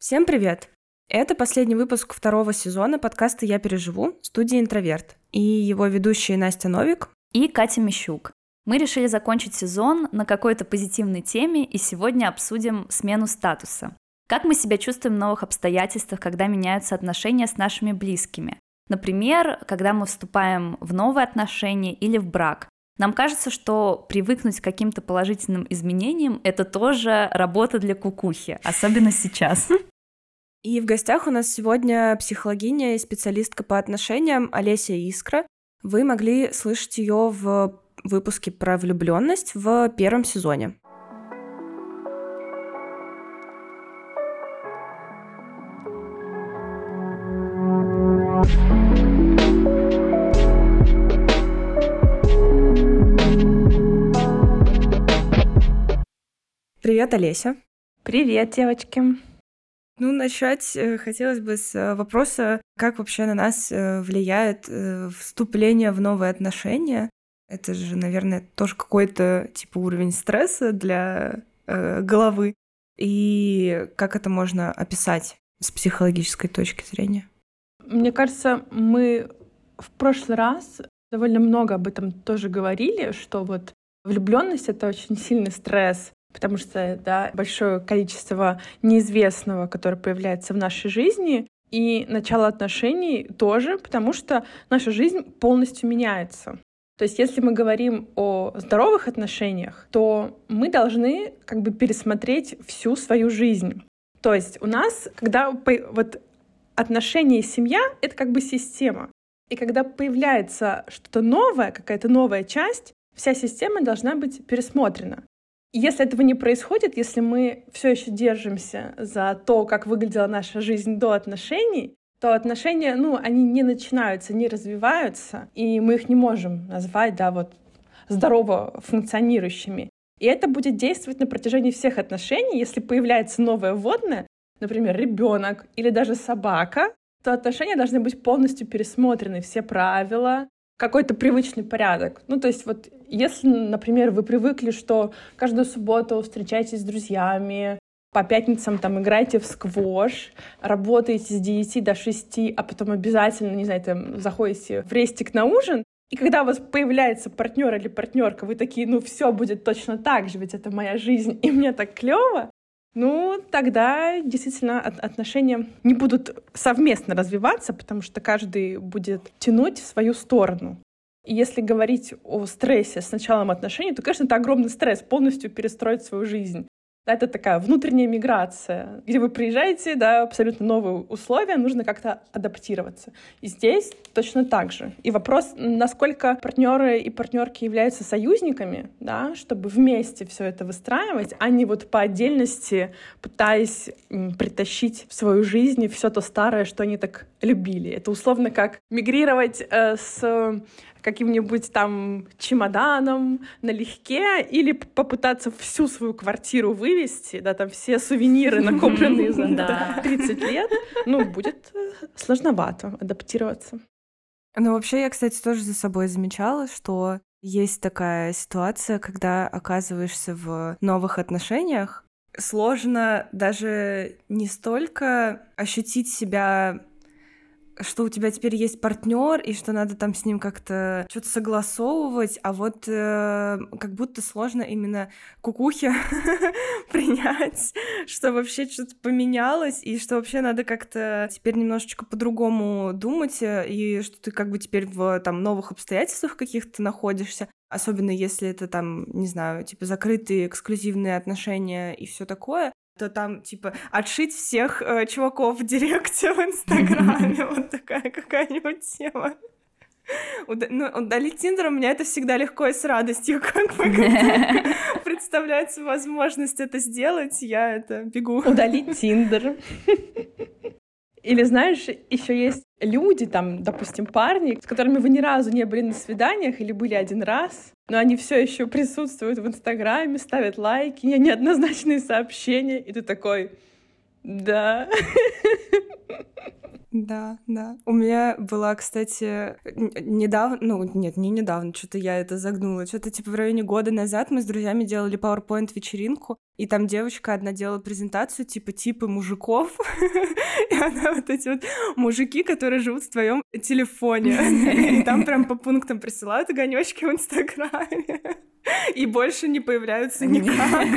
Всем привет! Это последний выпуск второго сезона подкаста «Я переживу» студии «Интроверт» и его ведущие Настя Новик и Катя Мищук. Мы решили закончить сезон на какой-то позитивной теме и сегодня обсудим смену статуса. Как мы себя чувствуем в новых обстоятельствах, когда меняются отношения с нашими близкими? Например, когда мы вступаем в новые отношения или в брак. Нам кажется, что привыкнуть к каким-то положительным изменениям — это тоже работа для кукухи, особенно сейчас. И в гостях у нас сегодня психологиня и специалистка по отношениям Олеся Искра. Вы могли слышать ее в выпуске про влюбленность в первом сезоне. Привет, Олеся. Привет, девочки. Ну, начать э, хотелось бы с э, вопроса, как вообще на нас э, влияет вступление в новые отношения. Это же, наверное, тоже какой-то типа уровень стресса для э, головы. И как это можно описать с психологической точки зрения? Мне кажется, мы в прошлый раз довольно много об этом тоже говорили, что вот влюбленность это очень сильный стресс, потому что да, большое количество неизвестного, которое появляется в нашей жизни, и начало отношений тоже, потому что наша жизнь полностью меняется. То есть если мы говорим о здоровых отношениях, то мы должны как бы пересмотреть всю свою жизнь. То есть у нас, когда вот отношения и семья — это как бы система. И когда появляется что-то новое, какая-то новая часть, вся система должна быть пересмотрена. Если этого не происходит, если мы все еще держимся за то, как выглядела наша жизнь до отношений, то отношения, ну, они не начинаются, не развиваются, и мы их не можем назвать, да, вот здорово функционирующими. И это будет действовать на протяжении всех отношений. Если появляется новое водное, например, ребенок или даже собака, то отношения должны быть полностью пересмотрены, все правила, какой-то привычный порядок. Ну, то есть вот если, например, вы привыкли, что каждую субботу встречаетесь с друзьями, по пятницам там играете в сквош, работаете с 9 до 6, а потом обязательно, не знаю, там заходите в рестик на ужин, и когда у вас появляется партнер или партнерка, вы такие, ну все будет точно так же, ведь это моя жизнь, и мне так клево, ну, тогда действительно отношения не будут совместно развиваться, потому что каждый будет тянуть в свою сторону. И если говорить о стрессе с началом отношений, то, конечно, это огромный стресс полностью перестроить свою жизнь это такая внутренняя миграция, где вы приезжаете, да, абсолютно новые условия, нужно как-то адаптироваться. И здесь точно так же. И вопрос, насколько партнеры и партнерки являются союзниками, да, чтобы вместе все это выстраивать, а не вот по отдельности пытаясь притащить в свою жизнь все то старое, что они так любили. Это условно как мигрировать э, с каким-нибудь там чемоданом налегке или попытаться всю свою квартиру вывести, да, там все сувениры, накопленные за 30 лет, ну, будет э, сложновато адаптироваться. Ну, вообще, я, кстати, тоже за собой замечала, что есть такая ситуация, когда оказываешься в новых отношениях, сложно даже не столько ощутить себя что у тебя теперь есть партнер и что надо там с ним как-то что-то согласовывать, а вот э, как будто сложно именно кукухи принять, что вообще что-то поменялось и что вообще надо как-то теперь немножечко по-другому думать э, и что ты как бы теперь в там новых обстоятельствах каких-то находишься, особенно если это там, не знаю, типа закрытые эксклюзивные отношения и все такое, то там, типа, отшить всех э, чуваков в директе в Инстаграме. Вот такая какая-нибудь тема. Ну, удалить Тиндер у меня это всегда легко и с радостью, как бы представляется возможность это сделать, я это бегу. Удалить Тиндер. Или знаешь, еще есть люди, там, допустим, парни, с которыми вы ни разу не были на свиданиях или были один раз, но они все еще присутствуют в Инстаграме, ставят лайки, неоднозначные сообщения, и ты такой, да. Да, да. У меня была, кстати, недавно, ну, нет, не недавно, что-то я это загнула, что-то типа в районе года назад мы с друзьями делали PowerPoint-вечеринку, и там девочка одна делала презентацию, типа, типы мужиков, и она вот эти вот мужики, которые живут в твоем телефоне, и там прям по пунктам присылают огонечки в Инстаграме, и больше не появляются никак.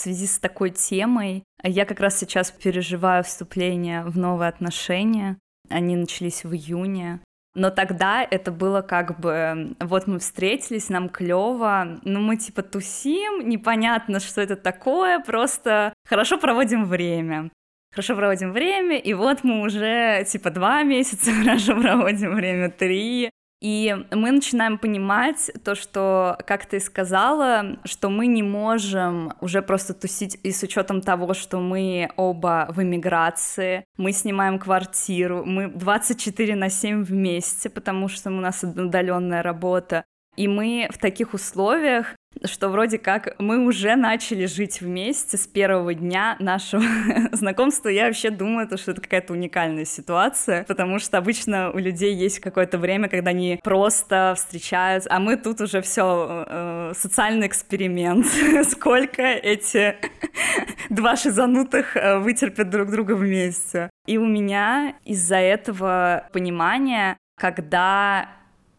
Связи с такой темой. Я как раз сейчас переживаю вступление в новые отношения. Они начались в июне. Но тогда это было как бы, вот мы встретились, нам клево, ну мы типа тусим, непонятно, что это такое, просто хорошо проводим время. Хорошо проводим время, и вот мы уже типа два месяца хорошо проводим время, три. И мы начинаем понимать то, что, как ты сказала, что мы не можем уже просто тусить и с учетом того, что мы оба в эмиграции, мы снимаем квартиру, мы 24 на 7 вместе, потому что у нас удаленная работа. И мы в таких условиях что вроде как мы уже начали жить вместе с первого дня нашего знакомства. Я вообще думаю, что это какая-то уникальная ситуация, потому что обычно у людей есть какое-то время, когда они просто встречаются, а мы тут уже все э, социальный эксперимент. Сколько эти два шизанутых э, вытерпят друг друга вместе. И у меня из-за этого понимания, когда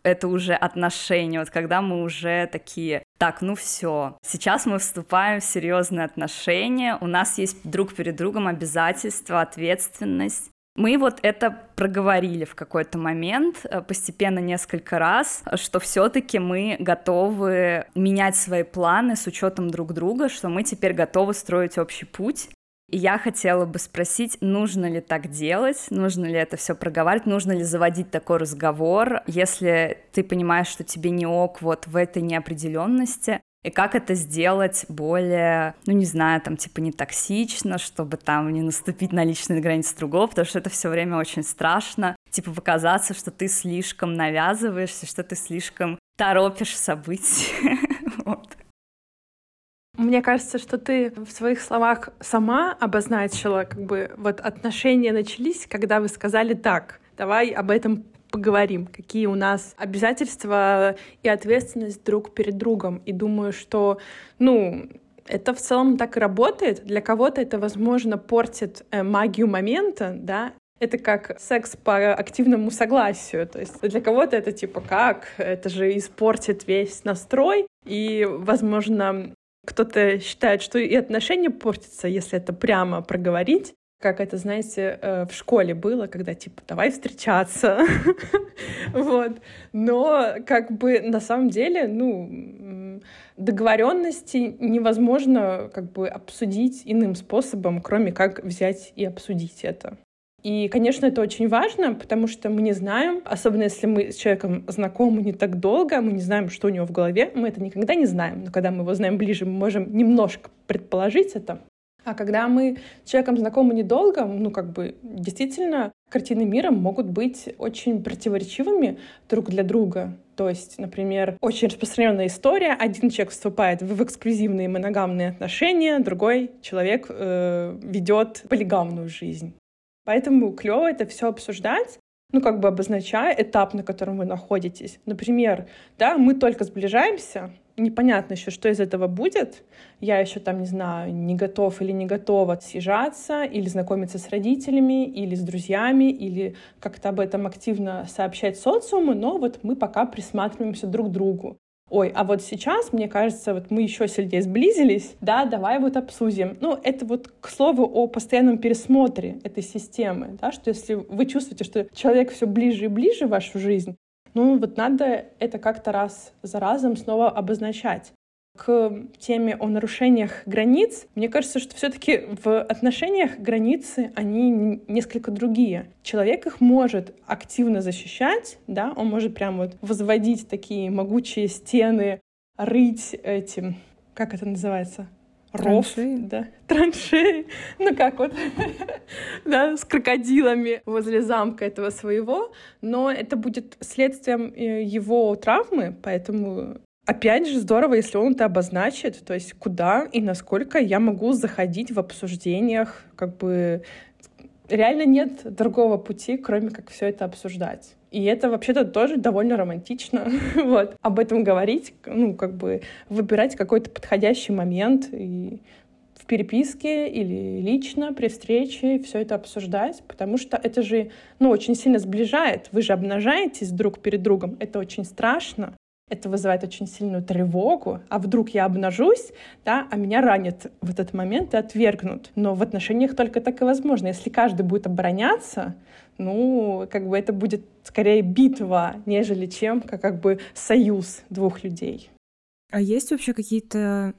это уже отношения, вот когда мы уже такие, так, ну все, сейчас мы вступаем в серьезные отношения, у нас есть друг перед другом обязательства, ответственность. Мы вот это проговорили в какой-то момент, э, постепенно несколько раз, что все-таки мы готовы менять свои планы с учетом друг друга, что мы теперь готовы строить общий путь, и я хотела бы спросить, нужно ли так делать, нужно ли это все проговаривать, нужно ли заводить такой разговор, если ты понимаешь, что тебе не ок вот в этой неопределенности, и как это сделать более, ну не знаю, там типа не токсично, чтобы там не наступить на личные границы другого, потому что это все время очень страшно, типа показаться, что ты слишком навязываешься, что ты слишком торопишь события. Мне кажется, что ты в своих словах сама обозначила, как бы вот отношения начались, когда вы сказали так, давай об этом поговорим, какие у нас обязательства и ответственность друг перед другом. И думаю, что, ну, это в целом так и работает. Для кого-то это, возможно, портит э, магию момента, да, это как секс по активному согласию. То есть для кого-то это типа как? Это же испортит весь настрой. И, возможно, кто-то считает, что и отношения портятся, если это прямо проговорить. Как это, знаете, э, в школе было, когда типа давай встречаться. вот. Но как бы на самом деле, ну, договоренности невозможно как бы обсудить иным способом, кроме как взять и обсудить это. И, конечно, это очень важно, потому что мы не знаем, особенно если мы с человеком знакомы не так долго, мы не знаем, что у него в голове, мы это никогда не знаем. Но когда мы его знаем ближе, мы можем немножко предположить это. А когда мы с человеком знакомы недолго, ну, как бы, действительно, картины мира могут быть очень противоречивыми друг для друга. То есть, например, очень распространенная история. Один человек вступает в эксклюзивные моногамные отношения, другой человек э, ведет полигамную жизнь. Поэтому клево это все обсуждать, ну, как бы обозначая этап, на котором вы находитесь. Например, да, мы только сближаемся, непонятно еще, что из этого будет. Я еще там, не знаю, не готов или не готова съезжаться, или знакомиться с родителями, или с друзьями, или как-то об этом активно сообщать социуму, но вот мы пока присматриваемся друг к другу ой, а вот сейчас, мне кажется, вот мы еще сильнее сблизились, да, давай вот обсудим. Ну, это вот к слову о постоянном пересмотре этой системы, да, что если вы чувствуете, что человек все ближе и ближе в вашу жизнь, ну, вот надо это как-то раз за разом снова обозначать к теме о нарушениях границ, мне кажется, что все-таки в отношениях границы, они несколько другие. Человек их может активно защищать, да, он может прям вот возводить такие могучие стены, рыть этим, как это называется? Ров, траншеи. да, траншеи, ну как вот, да, с крокодилами возле замка этого своего, но это будет следствием э, его травмы, поэтому Опять же, здорово, если он это обозначит, то есть куда и насколько я могу заходить в обсуждениях, как бы реально нет другого пути, кроме как все это обсуждать. И это вообще-то тоже довольно романтично. вот. Об этом говорить, ну, как бы выбирать какой-то подходящий момент и в переписке или лично при встрече все это обсуждать, потому что это же, ну, очень сильно сближает. Вы же обнажаетесь друг перед другом. Это очень страшно это вызывает очень сильную тревогу, а вдруг я обнажусь, да, а меня ранят в этот момент и отвергнут. Но в отношениях только так и возможно. Если каждый будет обороняться, ну, как бы это будет скорее битва, нежели чем как, как бы союз двух людей. А есть вообще какие-то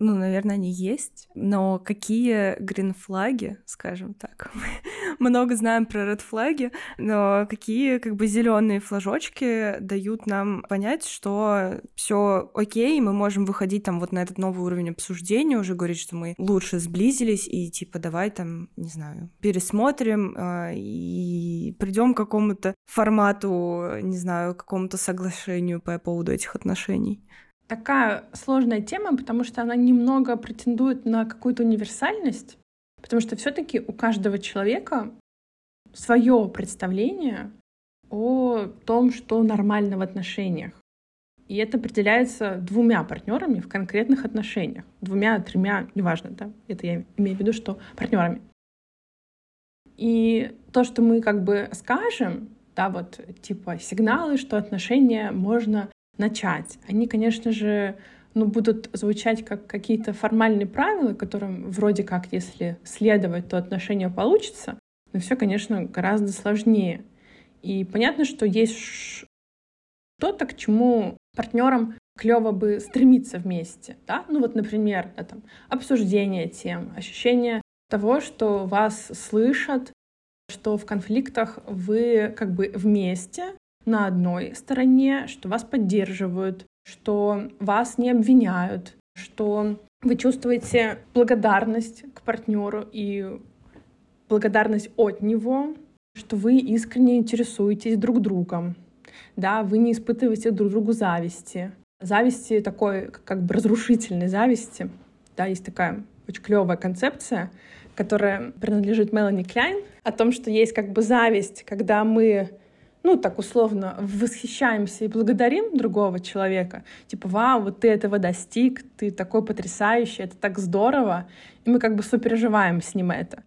ну, наверное, они есть, но какие гринфлаги, скажем так, много знаем про ред флаги, но какие как бы зеленые флажочки дают нам понять, что все окей, мы можем выходить там вот на этот новый уровень обсуждения, уже говорить, что мы лучше сблизились и типа давай там, не знаю, пересмотрим э, и придем к какому-то формату, не знаю, какому-то соглашению по поводу этих отношений такая сложная тема, потому что она немного претендует на какую-то универсальность, потому что все-таки у каждого человека свое представление о том, что нормально в отношениях. И это определяется двумя партнерами в конкретных отношениях. Двумя, тремя, неважно, да, это я имею в виду, что партнерами. И то, что мы как бы скажем, да, вот типа сигналы, что отношения можно начать. Они, конечно же, ну, будут звучать как какие-то формальные правила, которым вроде как, если следовать, то отношения получится, но все, конечно, гораздо сложнее. И понятно, что есть что-то, к чему партнерам клево бы стремиться вместе. Да? Ну вот, например, да, там, обсуждение тем, ощущение того, что вас слышат, что в конфликтах вы как бы вместе, на одной стороне, что вас поддерживают, что вас не обвиняют, что вы чувствуете благодарность к партнеру и благодарность от него, что вы искренне интересуетесь друг другом, да, вы не испытываете друг другу зависти. Зависти такой, как бы разрушительной зависти. Да, есть такая очень клевая концепция, которая принадлежит Мелани Кляйн, о том, что есть как бы зависть, когда мы ну, так условно, восхищаемся и благодарим другого человека, типа, вау, вот ты этого достиг, ты такой потрясающий, это так здорово, и мы как бы сопереживаем с ним это.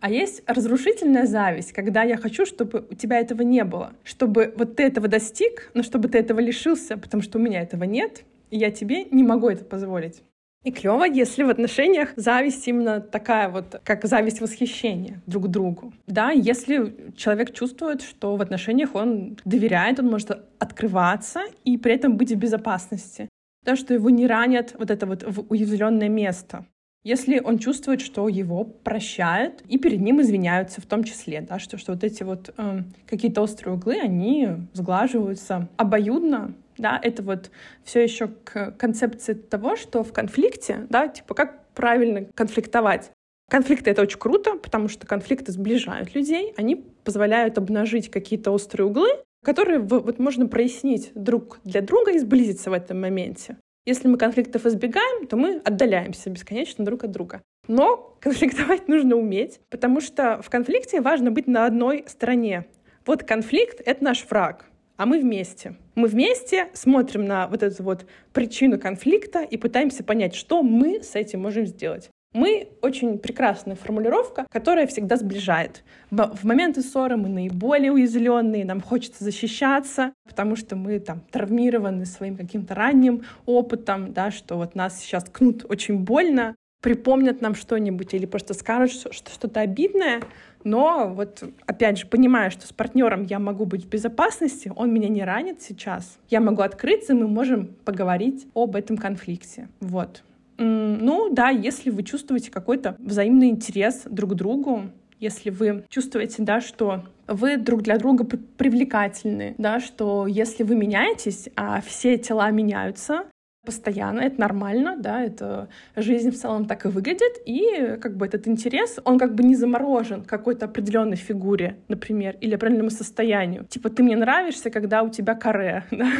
А есть разрушительная зависть, когда я хочу, чтобы у тебя этого не было, чтобы вот ты этого достиг, но чтобы ты этого лишился, потому что у меня этого нет, и я тебе не могу это позволить. И клево, если в отношениях зависть именно такая вот, как зависть восхищения друг другу. Да, если человек чувствует, что в отношениях он доверяет, он может открываться и при этом быть в безопасности. Да, что его не ранят вот это вот уязвленное место. Если он чувствует, что его прощают и перед ним извиняются в том числе, да, что, что вот эти вот э, какие-то острые углы, они сглаживаются обоюдно, да, это вот все еще к концепции того, что в конфликте, да, типа как правильно конфликтовать. Конфликты — это очень круто, потому что конфликты сближают людей, они позволяют обнажить какие-то острые углы, которые вот можно прояснить друг для друга и сблизиться в этом моменте. Если мы конфликтов избегаем, то мы отдаляемся бесконечно друг от друга. Но конфликтовать нужно уметь, потому что в конфликте важно быть на одной стороне. Вот конфликт — это наш враг а мы вместе. Мы вместе смотрим на вот эту вот причину конфликта и пытаемся понять, что мы с этим можем сделать. Мы очень прекрасная формулировка, которая всегда сближает. В моменты ссоры мы наиболее уязвленные, нам хочется защищаться, потому что мы там травмированы своим каким-то ранним опытом, да, что вот нас сейчас ткнут очень больно, припомнят нам что-нибудь или просто скажут что что-то обидное, но вот, опять же, понимая, что с партнером я могу быть в безопасности, он меня не ранит сейчас, я могу открыться, мы можем поговорить об этом конфликте. Вот. Ну да, если вы чувствуете какой-то взаимный интерес друг к другу, если вы чувствуете, да, что вы друг для друга привлекательны, да, что если вы меняетесь, а все тела меняются, постоянно, это нормально, да, это жизнь в целом так и выглядит, и как бы этот интерес, он как бы не заморожен какой-то определенной фигуре, например, или определенному состоянию. Типа, ты мне нравишься, когда у тебя каре, да?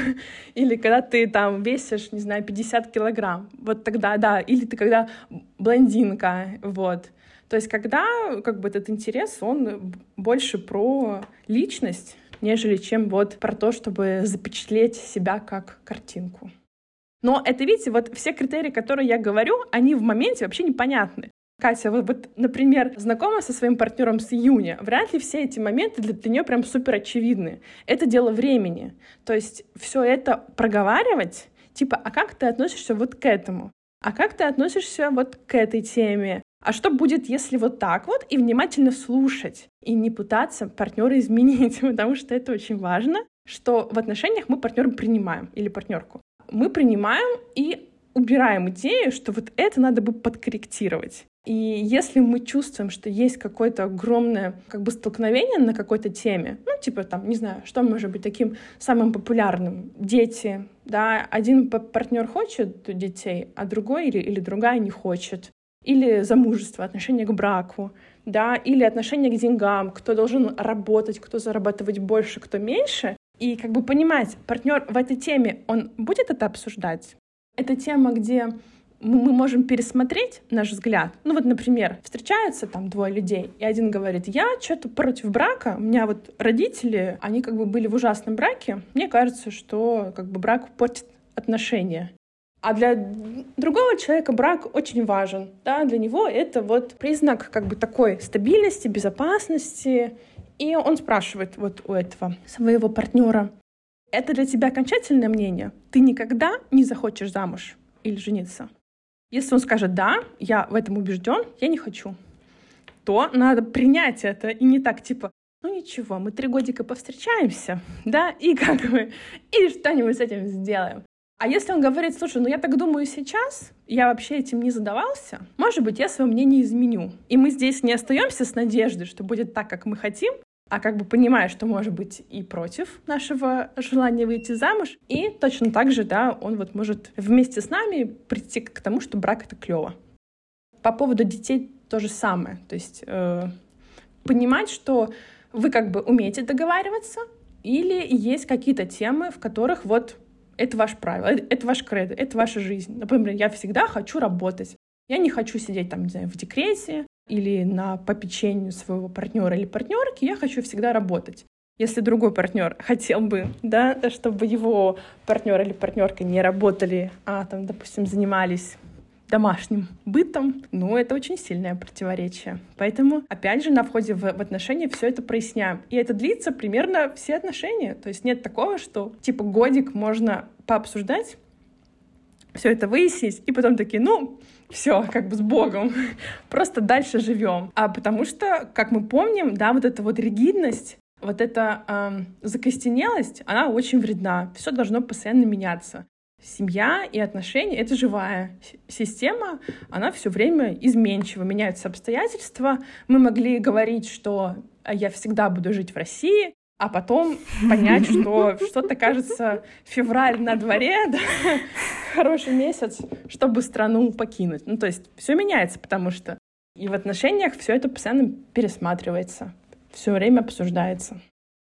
или когда ты там весишь, не знаю, 50 килограмм, вот тогда, да, или ты когда блондинка, вот. То есть когда как бы этот интерес, он больше про личность, нежели чем вот про то, чтобы запечатлеть себя как картинку. Но это, видите, вот все критерии, которые я говорю, они в моменте вообще непонятны. Катя, вот, вот, например, знакома со своим партнером с июня. Вряд ли все эти моменты для, для нее прям супер очевидны. Это дело времени. То есть все это проговаривать, типа, а как ты относишься вот к этому? А как ты относишься вот к этой теме? А что будет, если вот так вот и внимательно слушать и не пытаться партнера изменить, потому что это очень важно, что в отношениях мы партнера принимаем или партнерку мы принимаем и убираем идею, что вот это надо бы подкорректировать. И если мы чувствуем, что есть какое-то огромное как бы столкновение на какой-то теме, ну, типа там, не знаю, что может быть таким самым популярным? Дети, да, один партнер хочет детей, а другой или, или другая не хочет. Или замужество, отношение к браку, да, или отношение к деньгам, кто должен работать, кто зарабатывать больше, кто меньше. И как бы понимать, партнер в этой теме, он будет это обсуждать? Это тема, где мы можем пересмотреть наш взгляд. Ну вот, например, встречаются там двое людей, и один говорит, я что-то против брака, у меня вот родители, они как бы были в ужасном браке, мне кажется, что как бы брак портит отношения. А для другого человека брак очень важен. Да? Для него это вот признак как бы такой стабильности, безопасности, и он спрашивает вот у этого своего партнера, это для тебя окончательное мнение? Ты никогда не захочешь замуж или жениться? Если он скажет «да, я в этом убежден, я не хочу», то надо принять это и не так типа ну ничего, мы три годика повстречаемся, да, и как бы, и что-нибудь с этим сделаем. А если он говорит, слушай, ну я так думаю сейчас, я вообще этим не задавался, может быть, я свое мнение изменю. И мы здесь не остаемся с надеждой, что будет так, как мы хотим, а как бы понимая, что может быть и против нашего желания выйти замуж, и точно так же, да, он вот может вместе с нами прийти к тому, что брак — это клево. По поводу детей то же самое, то есть э, понимать, что вы как бы умеете договариваться, или есть какие-то темы, в которых вот это ваше правило, это ваш кредо, это ваша жизнь. Например, я всегда хочу работать. Я не хочу сидеть там, не знаю, в декрете, или на попечению своего партнера или партнерки, я хочу всегда работать. Если другой партнер хотел бы, да, чтобы его партнер или партнерка не работали, а там, допустим, занимались домашним бытом, ну, это очень сильное противоречие. Поэтому, опять же, на входе в, в отношения все это проясняем. И это длится примерно все отношения. То есть нет такого, что типа годик можно пообсуждать, все это выяснить, и потом такие, ну, все, как бы с Богом, просто дальше живем. А потому что, как мы помним, да, вот эта вот ригидность, вот эта э, закостенелость, она очень вредна. Все должно постоянно меняться. Семья и отношения — это живая система, она все время изменчива, меняются обстоятельства. Мы могли говорить, что «А я всегда буду жить в России, а потом понять, что что-то кажется февраль на дворе, да, хороший месяц, чтобы страну покинуть. Ну, то есть все меняется, потому что и в отношениях все это постоянно пересматривается, все время обсуждается.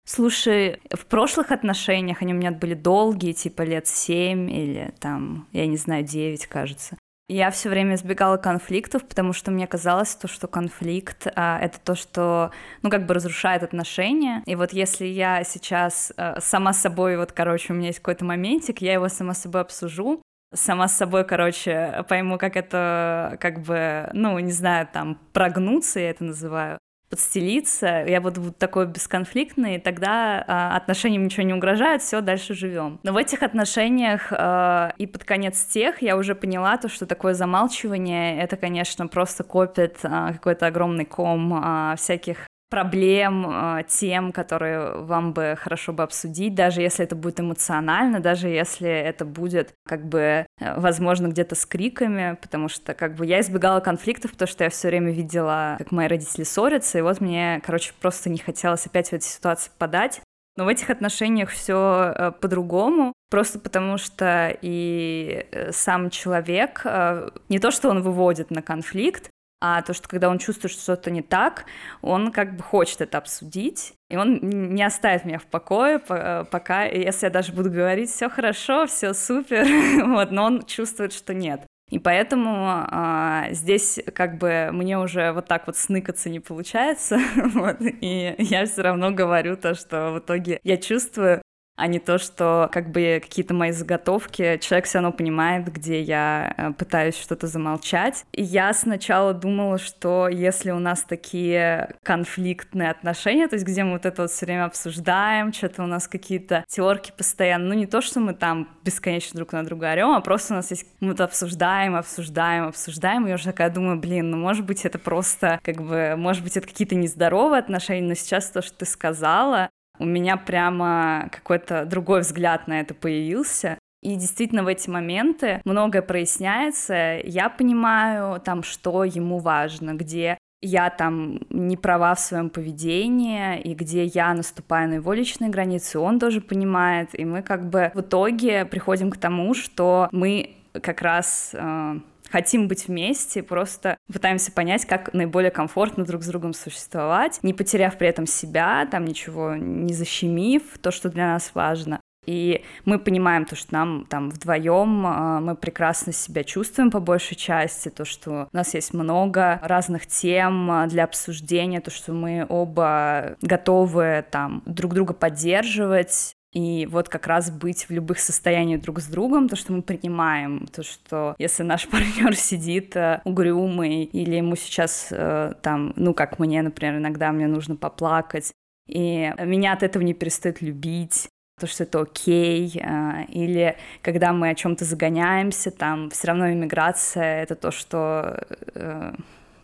Слушай, в прошлых отношениях они у меня были долгие, типа лет семь или там, я не знаю, девять, кажется. Я все время избегала конфликтов, потому что мне казалось, то, что конфликт а, это то, что, ну, как бы разрушает отношения. И вот если я сейчас а, сама собой, вот, короче, у меня есть какой-то моментик, я его сама собой обсужу, сама с собой, короче, пойму, как это, как бы, ну, не знаю, там, прогнуться, я это называю, подстелиться, я буду такой бесконфликтный, тогда а, отношениям ничего не угрожает, все, дальше живем. Но в этих отношениях а, и под конец тех я уже поняла то, что такое замалчивание, это, конечно, просто копит а, какой-то огромный ком а, всяких проблем, а, тем, которые вам бы хорошо бы обсудить, даже если это будет эмоционально, даже если это будет как бы, э, возможно, где-то с криками, потому что как бы я избегала конфликтов, потому что я все время видела, как мои родители ссорятся, и вот мне, короче, просто не хотелось опять в эти ситуации подать. Но в этих отношениях все э, по-другому, просто потому что и э, сам человек, э, не то, что он выводит на конфликт, а то, что когда он чувствует, что что-то не так, он как бы хочет это обсудить, и он не оставит меня в покое, пока, если я даже буду говорить, все хорошо, все супер, вот, но он чувствует, что нет. И поэтому а, здесь как бы мне уже вот так вот сныкаться не получается, вот, и я все равно говорю то, что в итоге я чувствую, а не то, что как бы какие-то мои заготовки, человек все равно понимает, где я э, пытаюсь что-то замолчать. И я сначала думала, что если у нас такие конфликтные отношения, то есть где мы вот это вот все время обсуждаем, что-то у нас какие-то терки постоянно, ну не то, что мы там бесконечно друг на друга орем, а просто у нас есть, мы это обсуждаем, обсуждаем, обсуждаем, и я уже такая думаю, блин, ну может быть это просто, как бы, может быть это какие-то нездоровые отношения, но сейчас то, что ты сказала, у меня прямо какой-то другой взгляд на это появился. И действительно в эти моменты многое проясняется. Я понимаю там, что ему важно, где я там не права в своем поведении, и где я наступаю на его личные границы, он тоже понимает, и мы как бы в итоге приходим к тому, что мы как раз э, хотим быть вместе, просто пытаемся понять, как наиболее комфортно друг с другом существовать, не потеряв при этом себя, там ничего не защемив, то, что для нас важно. И мы понимаем то, что нам там вдвоем а, мы прекрасно себя чувствуем по большей части, то, что у нас есть много разных тем а, для обсуждения, то, что мы оба готовы там друг друга поддерживать, и вот как раз быть в любых состояниях друг с другом, то, что мы принимаем, то, что если наш партнер сидит э, угрюмый, или ему сейчас э, там, ну, как мне, например, иногда мне нужно поплакать, и меня от этого не перестают любить, то, что это окей, э, или когда мы о чем-то загоняемся, там все равно иммиграция — это то, что э,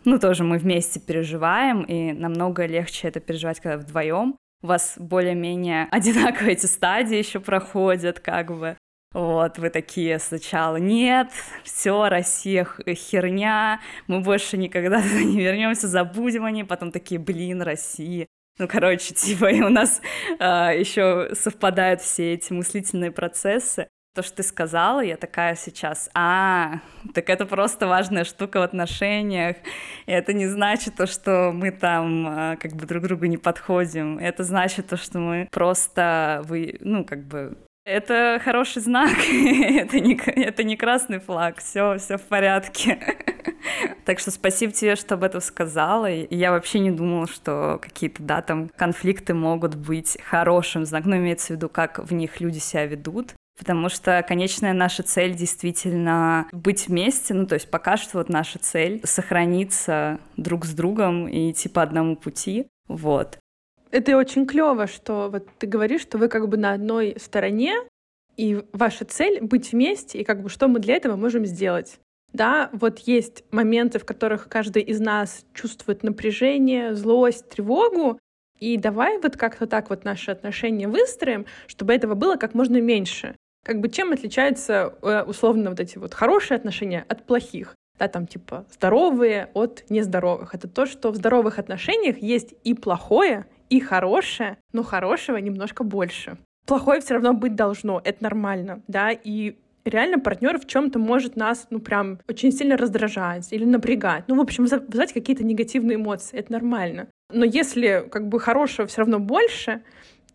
ну, тоже мы вместе переживаем, и намного легче это переживать, когда вдвоем у вас более-менее одинаковые эти стадии еще проходят, как бы. Вот, вы такие сначала, нет, все, Россия херня, мы больше никогда не вернемся, забудем о ней, потом такие, блин, Россия. Ну, короче, типа, и у нас э, еще совпадают все эти мыслительные процессы. То, что ты сказала, я такая сейчас, а, так это просто важная штука в отношениях. И это не значит то, что мы там а, как бы друг другу не подходим. Это значит то, что мы просто, вы, ну, как бы это хороший знак, это, не, это не красный флаг, все, все в порядке. так что спасибо тебе, что об этом сказала. Я вообще не думала, что какие-то, да, там конфликты могут быть хорошим знаком, ну, имеется в виду, как в них люди себя ведут потому что конечная наша цель действительно быть вместе, ну то есть пока что вот наша цель сохраниться друг с другом и идти по одному пути, вот. Это очень клево, что вот ты говоришь, что вы как бы на одной стороне, и ваша цель — быть вместе, и как бы что мы для этого можем сделать. Да, вот есть моменты, в которых каждый из нас чувствует напряжение, злость, тревогу, и давай вот как-то так вот наши отношения выстроим, чтобы этого было как можно меньше. Как бы чем отличаются э, условно вот эти вот хорошие отношения от плохих? Да, там типа здоровые от нездоровых. Это то, что в здоровых отношениях есть и плохое, и хорошее, но хорошего немножко больше. Плохое все равно быть должно, это нормально, да, и реально партнер в чем-то может нас, ну, прям очень сильно раздражать или напрягать. Ну, в общем, вызывать какие-то негативные эмоции. Это нормально. Но если как бы хорошего все равно больше,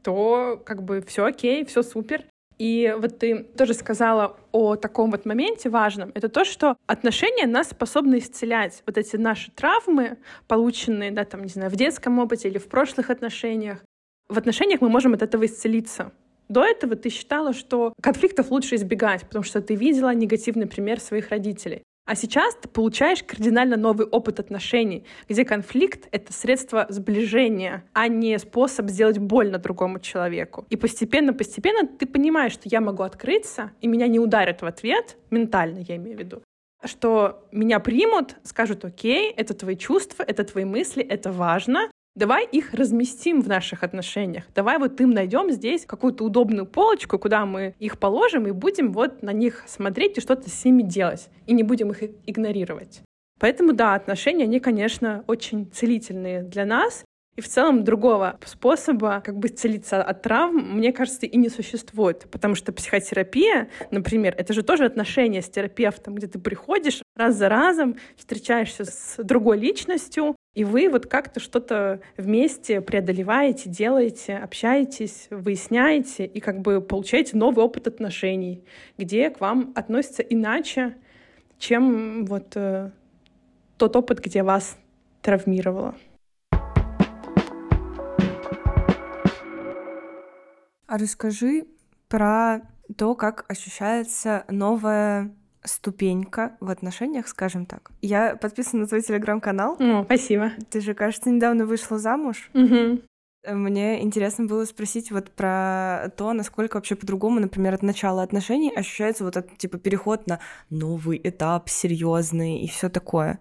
то как бы все окей, все супер. И вот ты тоже сказала о таком вот моменте важном. Это то, что отношения нас способны исцелять. Вот эти наши травмы, полученные, да, там, не знаю, в детском опыте или в прошлых отношениях. В отношениях мы можем от этого исцелиться. До этого ты считала, что конфликтов лучше избегать, потому что ты видела негативный пример своих родителей. А сейчас ты получаешь кардинально новый опыт отношений, где конфликт — это средство сближения, а не способ сделать больно другому человеку. И постепенно-постепенно ты понимаешь, что я могу открыться, и меня не ударят в ответ, ментально я имею в виду, что меня примут, скажут, окей, это твои чувства, это твои мысли, это важно, Давай их разместим в наших отношениях. Давай вот им найдем здесь какую-то удобную полочку, куда мы их положим и будем вот на них смотреть и что-то с ними делать. И не будем их игнорировать. Поэтому, да, отношения, они, конечно, очень целительные для нас. И в целом другого способа как бы целиться от травм, мне кажется, и не существует. Потому что психотерапия, например, это же тоже отношения с терапевтом, где ты приходишь раз за разом, встречаешься с другой личностью, и вы вот как-то что-то вместе преодолеваете, делаете, общаетесь, выясняете и как бы получаете новый опыт отношений, где к вам относятся иначе, чем вот э, тот опыт, где вас травмировало. А расскажи про то, как ощущается новая ступенька в отношениях, скажем так. Я подписана на твой телеграм-канал. О, спасибо. Ты же, кажется, недавно вышла замуж. Угу. Мне интересно было спросить вот про то, насколько вообще по-другому, например, от начала отношений ощущается вот этот типа переход на новый этап, серьезный и все такое.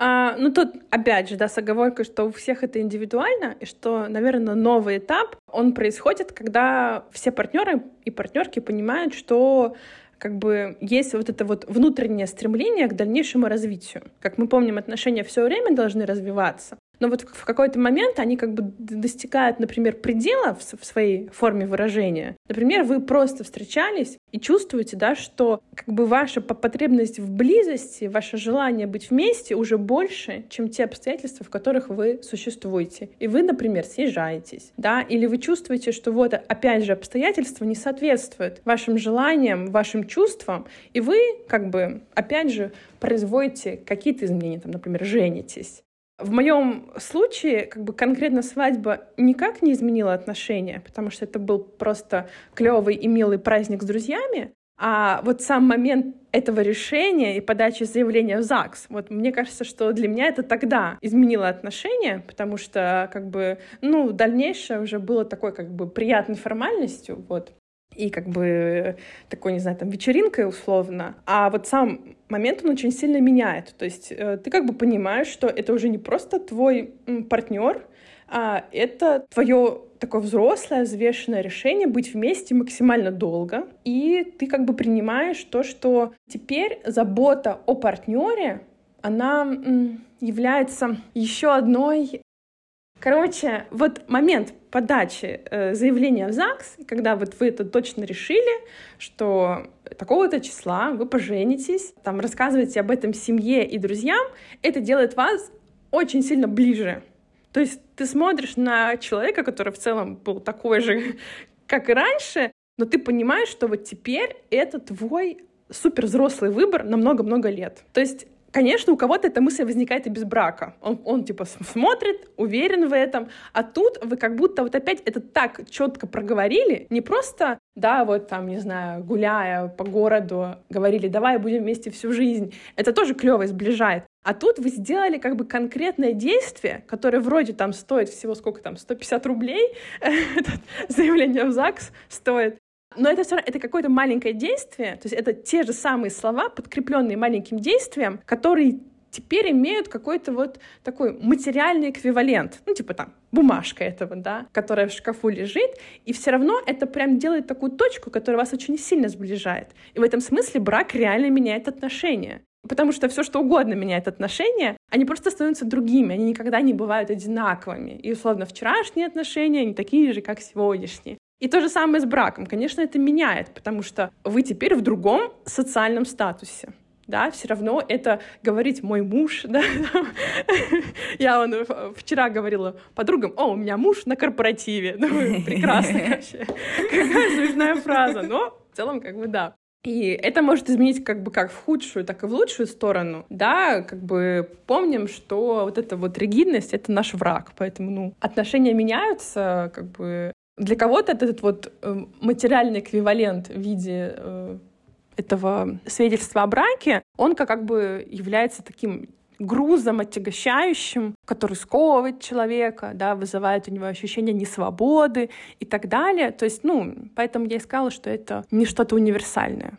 А, ну, тут, опять же, да, с оговоркой, что у всех это индивидуально, и что, наверное, новый этап, он происходит, когда все партнеры и партнерки понимают, что как бы есть вот это вот внутреннее стремление к дальнейшему развитию. Как мы помним, отношения все время должны развиваться, но вот в какой-то момент они как бы достигают, например, предела в своей форме выражения. Например, вы просто встречались и чувствуете, да, что как бы ваша потребность в близости, ваше желание быть вместе уже больше, чем те обстоятельства, в которых вы существуете. И вы, например, съезжаетесь, да, или вы чувствуете, что вот опять же обстоятельства не соответствуют вашим желаниям, вашим чувствам, и вы как бы опять же производите какие-то изменения, там, например, женитесь в моем случае, как бы конкретно свадьба никак не изменила отношения, потому что это был просто клевый и милый праздник с друзьями. А вот сам момент этого решения и подачи заявления в ЗАГС, вот мне кажется, что для меня это тогда изменило отношения, потому что как бы, ну, дальнейшее уже было такой как бы приятной формальностью, вот и как бы такой, не знаю, там вечеринкой условно. А вот сам момент, он очень сильно меняет. То есть э, ты как бы понимаешь, что это уже не просто твой партнер, а это твое такое взрослое, взвешенное решение быть вместе максимально долго. И ты как бы принимаешь то, что теперь забота о партнере, она является еще одной Короче, вот момент подачи э, заявления в ЗАГС, когда вот вы это точно решили, что такого-то числа вы поженитесь, там рассказываете об этом семье и друзьям, это делает вас очень сильно ближе. То есть ты смотришь на человека, который в целом был такой же, как и раньше, но ты понимаешь, что вот теперь это твой супер взрослый выбор на много-много лет. То есть Конечно, у кого-то эта мысль возникает и без брака. Он, он типа смотрит, уверен в этом, а тут вы как будто вот опять это так четко проговорили, не просто, да, вот там, не знаю, гуляя по городу, говорили, давай будем вместе всю жизнь. Это тоже клево сближает. А тут вы сделали как бы конкретное действие, которое вроде там стоит всего сколько там, 150 рублей, заявление в ЗАГС стоит, но это все равно это какое-то маленькое действие, то есть это те же самые слова, подкрепленные маленьким действием, которые теперь имеют какой-то вот такой материальный эквивалент, ну, типа там бумажка этого, да, которая в шкафу лежит, и все равно это прям делает такую точку, которая вас очень сильно сближает. И в этом смысле брак реально меняет отношения. Потому что все, что угодно меняет отношения, они просто становятся другими, они никогда не бывают одинаковыми. И, условно, вчерашние отношения, они такие же, как сегодняшние. И то же самое с браком. Конечно, это меняет, потому что вы теперь в другом социальном статусе. Да, все равно это говорить мой муж, да. Я он, вчера говорила подругам, о, у меня муж на корпоративе. Думаю, прекрасно вообще. Какая смешная фраза, но в целом как бы да. И это может изменить как бы как в худшую, так и в лучшую сторону. Да, как бы помним, что вот эта вот ригидность — это наш враг. Поэтому, ну, отношения меняются, как бы для кого-то этот вот э, материальный эквивалент в виде э, этого свидетельства о браке, он как, как бы является таким грузом отягощающим, который сковывает человека, да, вызывает у него ощущение несвободы и так далее. То есть, ну, поэтому я и сказала, что это не что-то универсальное.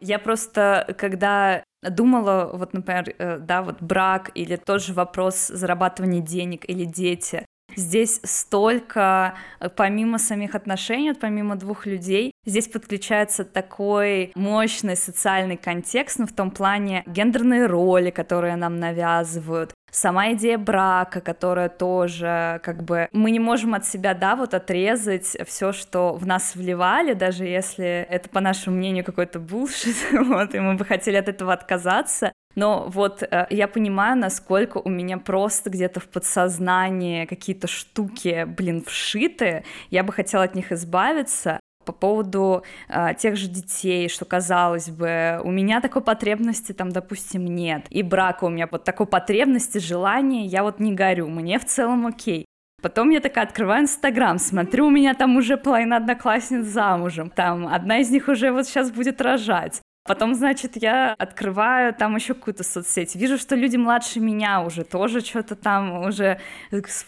Я просто, когда думала, вот, например, э, да, вот брак или тот же вопрос зарабатывания денег или дети, Здесь столько, э, помимо самих отношений, помимо двух людей, здесь подключается такой мощный социальный контекст, ну, в том плане гендерные роли, которые нам навязывают, сама идея брака, которая тоже как бы мы не можем от себя, да, вот отрезать все, что в нас вливали, даже если это, по нашему мнению, какой-то булшит, вот, и мы бы хотели от этого отказаться, но вот э, я понимаю, насколько у меня просто где-то в подсознании какие-то штуки, блин, вшиты, я бы хотела от них избавиться, по поводу э, тех же детей, что казалось бы, у меня такой потребности там, допустим, нет, и брака у меня вот такой потребности, желания, я вот не горю, мне в целом окей. Потом я такая открываю Инстаграм, смотрю, у меня там уже половина одноклассниц замужем, там одна из них уже вот сейчас будет рожать. Потом, значит, я открываю там еще какую-то соцсеть, вижу, что люди младше меня уже тоже что-то там, уже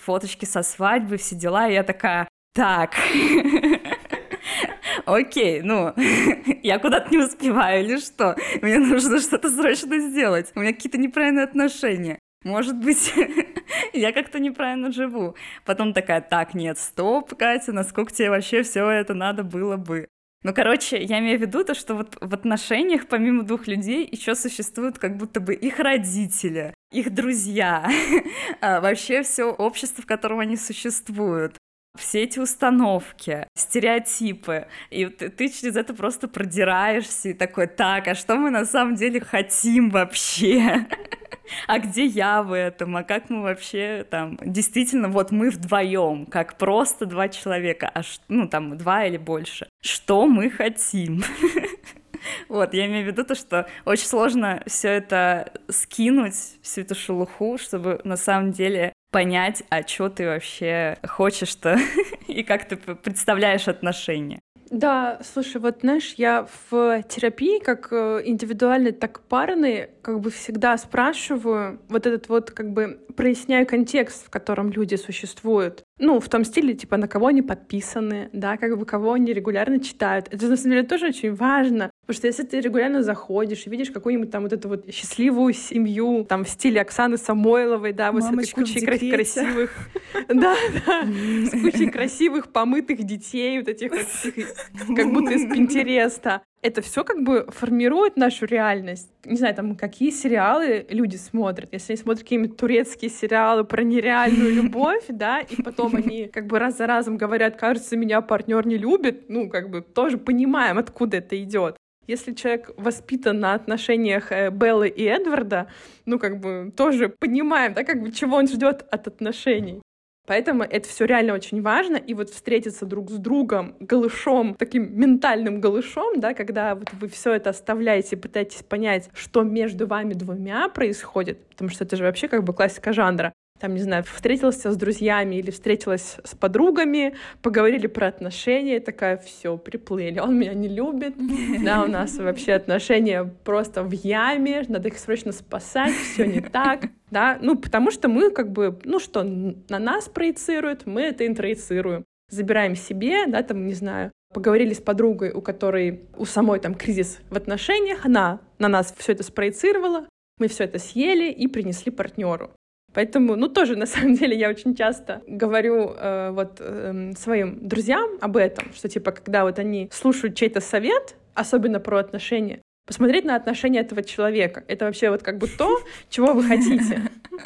фоточки со свадьбы, все дела, и я такая, так, окей, ну, я куда-то не успеваю или что? Мне нужно что-то срочно сделать. У меня какие-то неправильные отношения. Может быть, я как-то неправильно живу. Потом такая, так, нет, стоп, Катя, насколько тебе вообще все это надо было бы? Ну, короче, я имею в виду то, что вот в отношениях помимо двух людей еще существуют как будто бы их родители, их друзья, а вообще все общество, в котором они существуют все эти установки, стереотипы, и ты, ты через это просто продираешься и такой, так, а что мы на самом деле хотим вообще? а где я в этом, а как мы вообще там, действительно, вот мы вдвоем, как просто два человека, а ну там два или больше, что мы хотим? Вот, я имею в виду то, что очень сложно все это скинуть, всю эту шелуху, чтобы на самом деле понять, а что ты вообще хочешь-то и как ты представляешь отношения. Да, слушай, вот знаешь, я в терапии как э, индивидуальной, так парной, как бы всегда спрашиваю, вот этот вот как бы проясняю контекст, в котором люди существуют. Ну, в том стиле, типа, на кого они подписаны, да, как бы кого они регулярно читают. Это, на самом деле, тоже очень важно, потому что если ты регулярно заходишь и видишь какую-нибудь там вот эту вот счастливую семью, там, в стиле Оксаны Самойловой, да, вот Мамочка с этой кучей красивых... Да, да, с кучей красивых помытых детей, вот этих вот, как будто из Пинтереста это все как бы формирует нашу реальность. Не знаю, там, какие сериалы люди смотрят. Если они смотрят какие-нибудь турецкие сериалы про нереальную любовь, да, и потом они как бы раз за разом говорят, кажется, меня партнер не любит, ну, как бы тоже понимаем, откуда это идет. Если человек воспитан на отношениях э, Беллы и Эдварда, ну, как бы тоже понимаем, да, как бы чего он ждет от отношений. Поэтому это все реально очень важно. И вот встретиться друг с другом голышом, таким ментальным голышом, да, когда вот вы все это оставляете, пытаетесь понять, что между вами двумя происходит, потому что это же вообще как бы классика жанра там, не знаю, встретилась с друзьями или встретилась с подругами, поговорили про отношения, такая, все, приплыли, он меня не любит, да, у нас вообще отношения просто в яме, надо их срочно спасать, все не так, да, ну, потому что мы как бы, ну что, на нас проецируют, мы это интроицируем, забираем себе, да, там, не знаю, поговорили с подругой, у которой у самой там кризис в отношениях, она на нас все это спроецировала, мы все это съели и принесли партнеру. Поэтому, ну, тоже, на самом деле, я очень часто говорю э, вот э, своим друзьям об этом, что, типа, когда вот они слушают чей-то совет, особенно про отношения, посмотреть на отношения этого человека. Это вообще вот как бы то, чего вы хотите.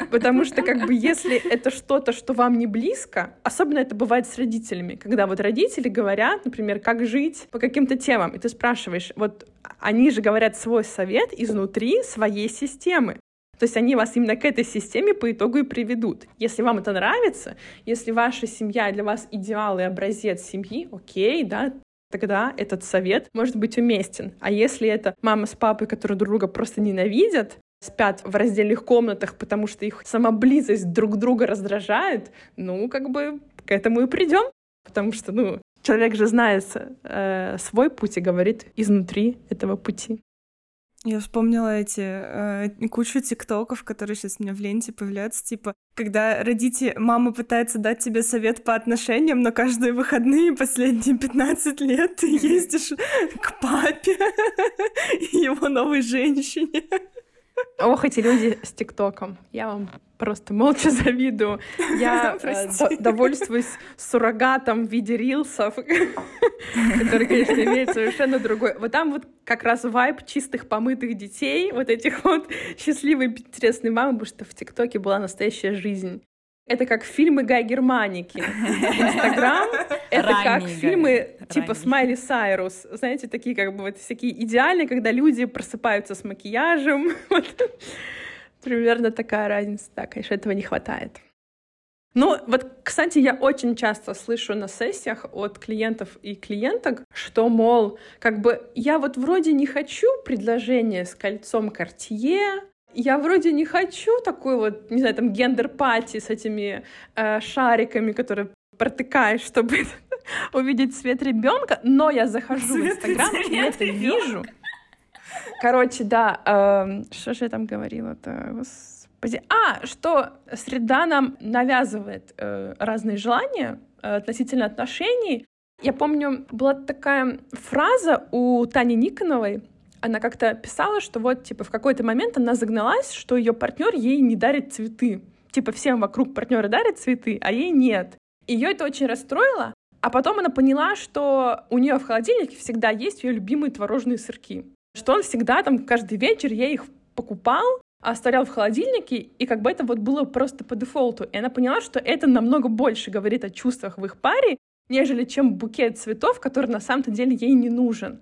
Потому что как бы если это что-то, что вам не близко, особенно это бывает с родителями, когда вот родители говорят, например, как жить по каким-то темам, и ты спрашиваешь, вот они же говорят свой совет изнутри своей системы. То есть они вас именно к этой системе по итогу и приведут. Если вам это нравится, если ваша семья для вас идеал и образец семьи, окей, да, тогда этот совет может быть уместен. А если это мама с папой, которые друг друга просто ненавидят, спят в раздельных комнатах, потому что их сама близость друг друга раздражает, ну, как бы к этому и придем. Потому что, ну, человек же знает э, свой путь и говорит изнутри этого пути. Я вспомнила эти э, кучу тиктоков, которые сейчас у меня в ленте появляются, типа, когда родители, мама пытается дать тебе совет по отношениям, но каждые выходные последние 15 лет ты ездишь к папе и его новой женщине. Ох, эти люди с ТикТоком. Я вам просто молча завидую. Я э, довольствуюсь суррогатом в виде рилсов, который, конечно, имеет совершенно другой. Вот там вот как раз вайб чистых помытых детей, вот этих вот счастливой, интересной мамы, потому что в ТикТоке была настоящая жизнь. Это как фильмы Гай Германики. Инстаграм — это как фильмы типа Смайли Сайрус. Знаете, такие как бы вот всякие идеальные, когда люди просыпаются с макияжем. Примерно такая разница. Да, конечно, этого не хватает. Ну, вот, кстати, я очень часто слышу на сессиях от клиентов и клиенток, что, мол, как бы я вот вроде не хочу предложение с кольцом Cartier, я вроде не хочу такой вот, не знаю, там gender party с этими э, шариками, которые протыкаешь, чтобы увидеть цвет ребенка, но я захожу цвет в Инстаграм и это вижу. Короче, да, э, что же я там говорила-то, господи. А, что среда нам навязывает э, разные желания э, относительно отношений. Я помню, была такая фраза у Тани Никоновой, она как-то писала, что вот, типа, в какой-то момент она загналась, что ее партнер ей не дарит цветы. Типа, всем вокруг партнеры дарят цветы, а ей нет. Ее это очень расстроило, а потом она поняла, что у нее в холодильнике всегда есть ее любимые творожные сырки. Что он всегда там каждый вечер ей их покупал, оставлял в холодильнике, и как бы это вот было просто по дефолту. И она поняла, что это намного больше говорит о чувствах в их паре, нежели чем букет цветов, который на самом-то деле ей не нужен.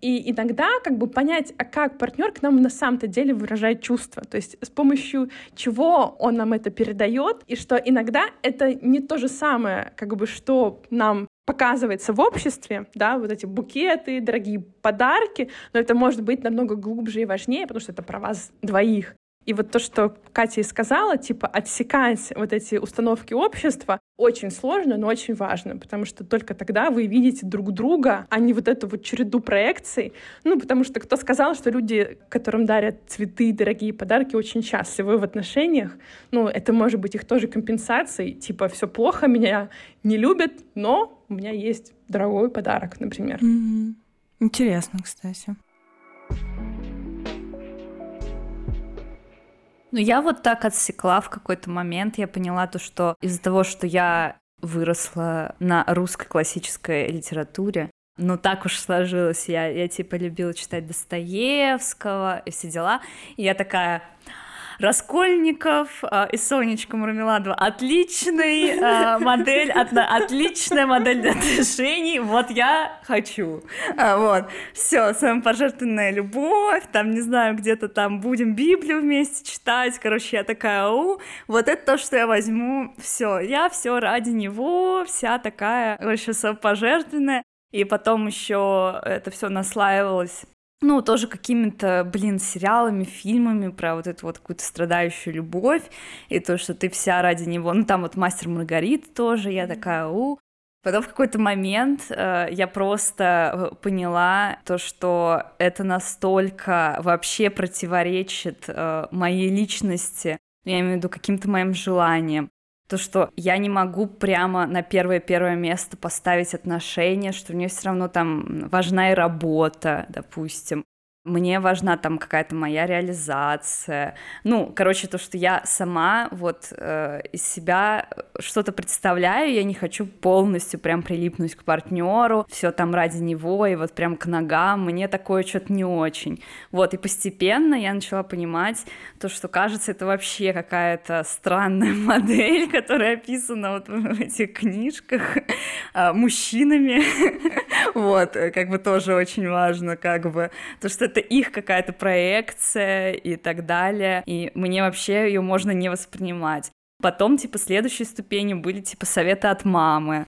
И иногда как бы понять, а как партнер к нам на самом-то деле выражает чувства, то есть с помощью чего он нам это передает, и что иногда это не то же самое, как бы что нам показывается в обществе, да, вот эти букеты, дорогие подарки, но это может быть намного глубже и важнее, потому что это про вас двоих. И вот то, что Катя и сказала, типа отсекать вот эти установки общества, очень сложно, но очень важно, потому что только тогда вы видите друг друга, а не вот эту вот череду проекций. Ну, потому что кто сказал, что люди, которым дарят цветы, дорогие подарки, очень счастливы в отношениях, ну, это может быть их тоже компенсацией, типа все плохо, меня не любят, но у меня есть дорогой подарок, например. Mm-hmm. Интересно, кстати. Ну, я вот так отсекла в какой-то момент. Я поняла то, что из-за того, что я выросла на русской классической литературе, ну так уж сложилось. Я, я типа любила читать Достоевского и все дела. И я такая, Раскольников э, и Сонечка Мармеладова. Отличный э, модель, от, отличная модель для отношений. Вот я хочу. А, вот. Все, самопожертвованная любовь, там, не знаю, где-то там будем Библию вместе читать. Короче, я такая, у, вот это то, что я возьму. Все, я все ради него, вся такая, вообще самопожертвованная. И потом еще это все наслаивалось ну, тоже какими-то, блин, сериалами, фильмами про вот эту вот какую-то страдающую любовь, и то, что ты вся ради него, ну, там вот «Мастер Маргарит» тоже, я такая, у, Потом в какой-то момент э, я просто э, поняла то, что это настолько вообще противоречит э, моей личности, я имею в виду каким-то моим желаниям то, что я не могу прямо на первое-первое место поставить отношения, что мне все равно там важна и работа, допустим, мне важна там какая-то моя реализация. Ну, короче, то, что я сама вот э, из себя что-то представляю, я не хочу полностью прям прилипнуть к партнеру, все там ради него и вот прям к ногам, мне такое что-то не очень. Вот, и постепенно я начала понимать то, что кажется, это вообще какая-то странная модель, которая описана вот в этих книжках э, мужчинами. вот, как бы тоже очень важно, как бы, то, что это это их какая-то проекция и так далее, и мне вообще ее можно не воспринимать. Потом, типа, следующей ступенью были, типа, советы от мамы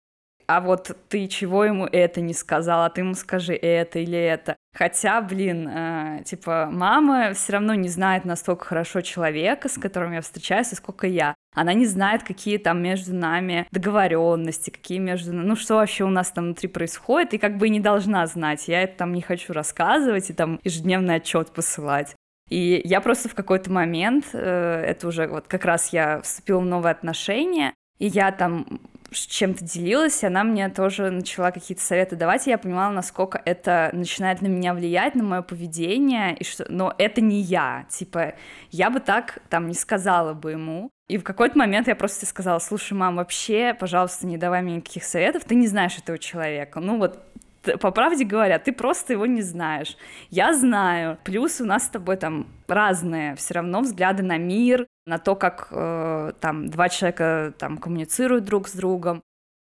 а вот ты чего ему это не сказала, а ты ему скажи это или это. Хотя, блин, э, типа, мама все равно не знает настолько хорошо человека, с которым я встречаюсь, сколько я. Она не знает, какие там между нами договоренности, какие между... Ну, что вообще у нас там внутри происходит, и как бы не должна знать. Я это там не хочу рассказывать и там ежедневный отчет посылать. И я просто в какой-то момент, э, это уже вот как раз я вступила в новые отношения, и я там чем-то делилась, она мне тоже начала какие-то советы давать, и я понимала, насколько это начинает на меня влиять, на мое поведение, и что, но это не я, типа, я бы так там не сказала бы ему, и в какой-то момент я просто сказала, слушай, мам, вообще, пожалуйста, не давай мне никаких советов, ты не знаешь этого человека, ну вот по правде говоря, ты просто его не знаешь. Я знаю. Плюс у нас с тобой там разные все равно взгляды на мир, на то, как э, там два человека там коммуницируют друг с другом.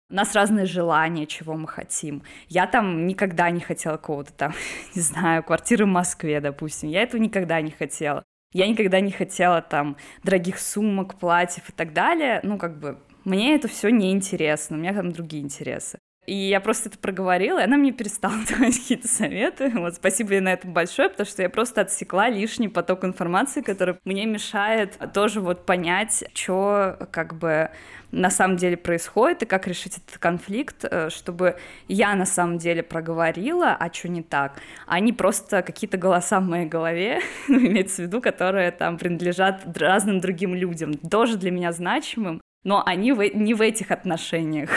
У нас разные желания, чего мы хотим. Я там никогда не хотела кого-то там, не знаю, квартиры в Москве, допустим. Я этого никогда не хотела. Я никогда не хотела там дорогих сумок, платьев и так далее. Ну, как бы, мне это все неинтересно, у меня там другие интересы. И я просто это проговорила, и она мне перестала давать какие-то советы. Вот, спасибо ей на этом большое, потому что я просто отсекла лишний поток информации, который мне мешает тоже вот понять, что как бы на самом деле происходит и как решить этот конфликт, э, чтобы я на самом деле проговорила, а что не так, а просто какие-то голоса в моей голове, ну, имеется в виду, которые там принадлежат разным другим людям, тоже для меня значимым, но они в, не в этих отношениях,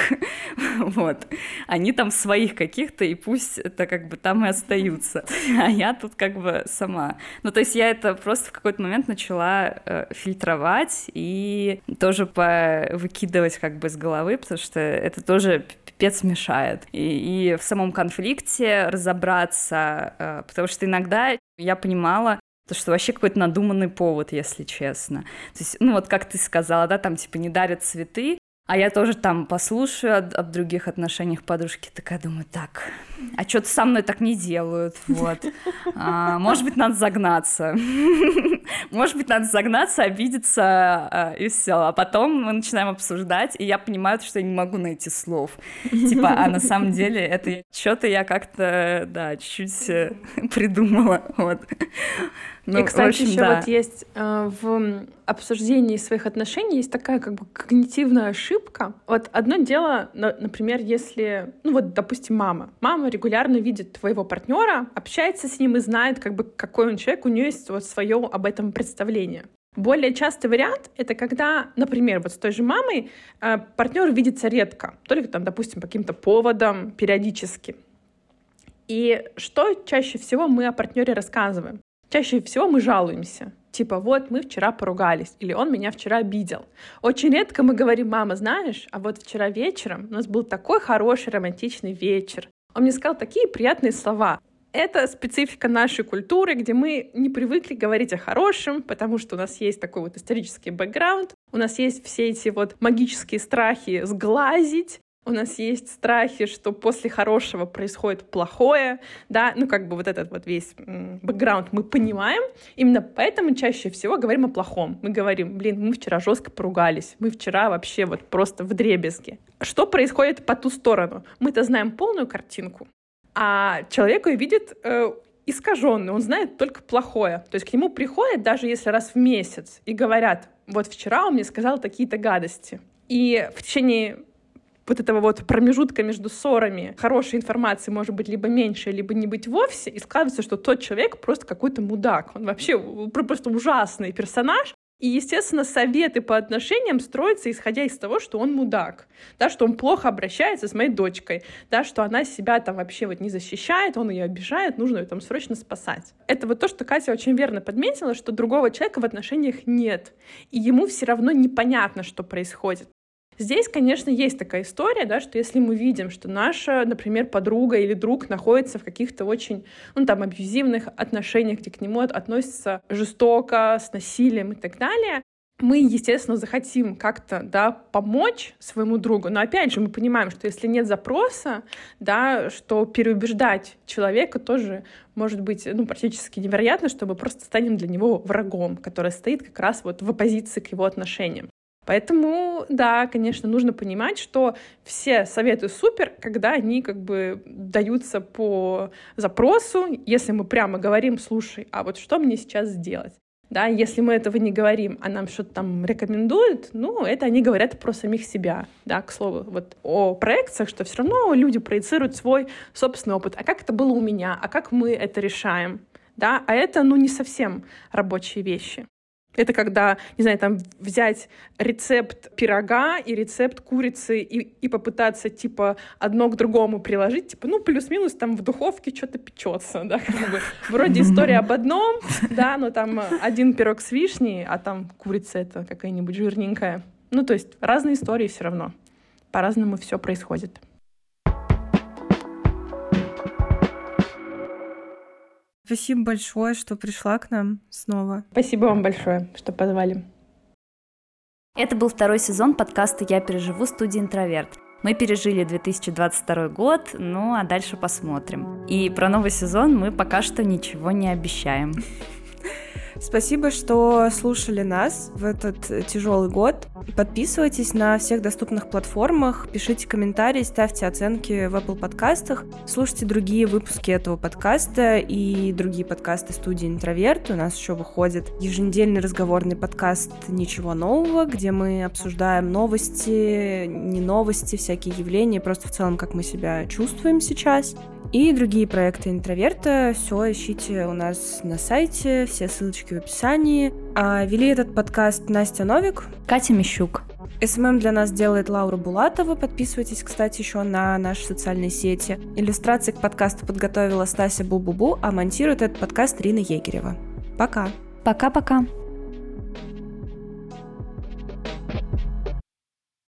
вот, они там своих каких-то, и пусть это как бы там и остаются, а я тут как бы сама. Ну, то есть я это просто в какой-то момент начала э, фильтровать и тоже выкидывать как бы с головы, потому что это тоже пипец мешает. И, и в самом конфликте разобраться, э, потому что иногда я понимала, то, что вообще какой-то надуманный повод, если честно. То есть, ну вот как ты сказала, да, там типа не дарят цветы, а я тоже там послушаю об, об других отношениях подружки, такая думаю, так, а что-то со мной так не делают, вот. А, может быть, надо загнаться. Может быть, надо загнаться, обидеться, а, и все. А потом мы начинаем обсуждать, и я понимаю, что я не могу найти слов. Типа, а на самом деле это что-то я как-то, да, чуть-чуть э, придумала, вот. Ну, и, кстати, общем, еще да. вот есть э, в обсуждении своих отношений есть такая как бы когнитивная ошибка. Вот одно дело, например, если, ну вот, допустим, мама. Мама регулярно видит твоего партнера, общается с ним и знает, как бы, какой он человек, у нее есть вот свое об этом представление. Более частый вариант — это когда, например, вот с той же мамой э, партнер видится редко, только там, допустим, по каким-то поводам, периодически. И что чаще всего мы о партнере рассказываем? Чаще всего мы жалуемся. Типа, вот мы вчера поругались, или он меня вчера обидел. Очень редко мы говорим, мама, знаешь, а вот вчера вечером у нас был такой хороший романтичный вечер. Он мне сказал такие приятные слова. Это специфика нашей культуры, где мы не привыкли говорить о хорошем, потому что у нас есть такой вот исторический бэкграунд, у нас есть все эти вот магические страхи сглазить, у нас есть страхи, что после хорошего происходит плохое, да, ну как бы вот этот вот весь бэкграунд мы понимаем, именно поэтому чаще всего говорим о плохом. Мы говорим, блин, мы вчера жестко поругались, мы вчера вообще вот просто в дребезге. Что происходит по ту сторону? Мы-то знаем полную картинку, а человек ее видит э, искаженный, он знает только плохое. То есть к нему приходят, даже если раз в месяц, и говорят, вот вчера он мне сказал такие-то гадости. И в течение вот этого вот промежутка между ссорами хорошей информации может быть либо меньше, либо не быть вовсе, и складывается, что тот человек просто какой-то мудак. Он вообще просто ужасный персонаж, и, естественно, советы по отношениям строятся исходя из того, что он мудак, да, что он плохо обращается с моей дочкой, да, что она себя там вообще вот не защищает, он ее обижает, нужно ее там срочно спасать. Это вот то, что Катя очень верно подметила, что другого человека в отношениях нет, и ему все равно непонятно, что происходит. Здесь, конечно, есть такая история, да, что если мы видим, что наша, например, подруга или друг находится в каких-то очень, ну, там, абьюзивных отношениях, где к нему относятся жестоко, с насилием и так далее, мы, естественно, захотим как-то, да, помочь своему другу, но опять же мы понимаем, что если нет запроса, да, что переубеждать человека тоже может быть, ну, практически невероятно, что мы просто станем для него врагом, который стоит как раз вот в оппозиции к его отношениям. Поэтому, да, конечно, нужно понимать, что все советы супер, когда они как бы даются по запросу, если мы прямо говорим, слушай, а вот что мне сейчас сделать? Да, если мы этого не говорим, а нам что-то там рекомендуют, ну, это они говорят про самих себя, да, к слову, вот о проекциях, что все равно люди проецируют свой собственный опыт. А как это было у меня? А как мы это решаем? Да, а это, ну, не совсем рабочие вещи. Это когда, не знаю, там взять рецепт пирога и рецепт курицы и, и попытаться, типа, одно к другому приложить, типа, ну, плюс-минус там в духовке что-то печется, да, как бы. Вроде история об одном, да, но там один пирог с вишней, а там курица это какая-нибудь жирненькая. Ну, то есть разные истории все равно. По-разному все происходит. Спасибо большое, что пришла к нам снова. Спасибо вам большое, что позвали. Это был второй сезон подкаста «Я переживу» студии «Интроверт». Мы пережили 2022 год, ну а дальше посмотрим. И про новый сезон мы пока что ничего не обещаем. Спасибо, что слушали нас в этот тяжелый год. Подписывайтесь на всех доступных платформах, пишите комментарии, ставьте оценки в Apple подкастах, слушайте другие выпуски этого подкаста и другие подкасты студии «Интроверт». У нас еще выходит еженедельный разговорный подкаст «Ничего нового», где мы обсуждаем новости, не новости, всякие явления, просто в целом, как мы себя чувствуем сейчас и другие проекты интроверта. Все ищите у нас на сайте, все ссылочки в описании. А вели этот подкаст Настя Новик. Катя Мищук. SMM для нас делает Лаура Булатова. Подписывайтесь, кстати, еще на наши социальные сети. Иллюстрации к подкасту подготовила Стася Бу-Бу-Бу, а монтирует этот подкаст Рина Егерева. Пока. Пока-пока.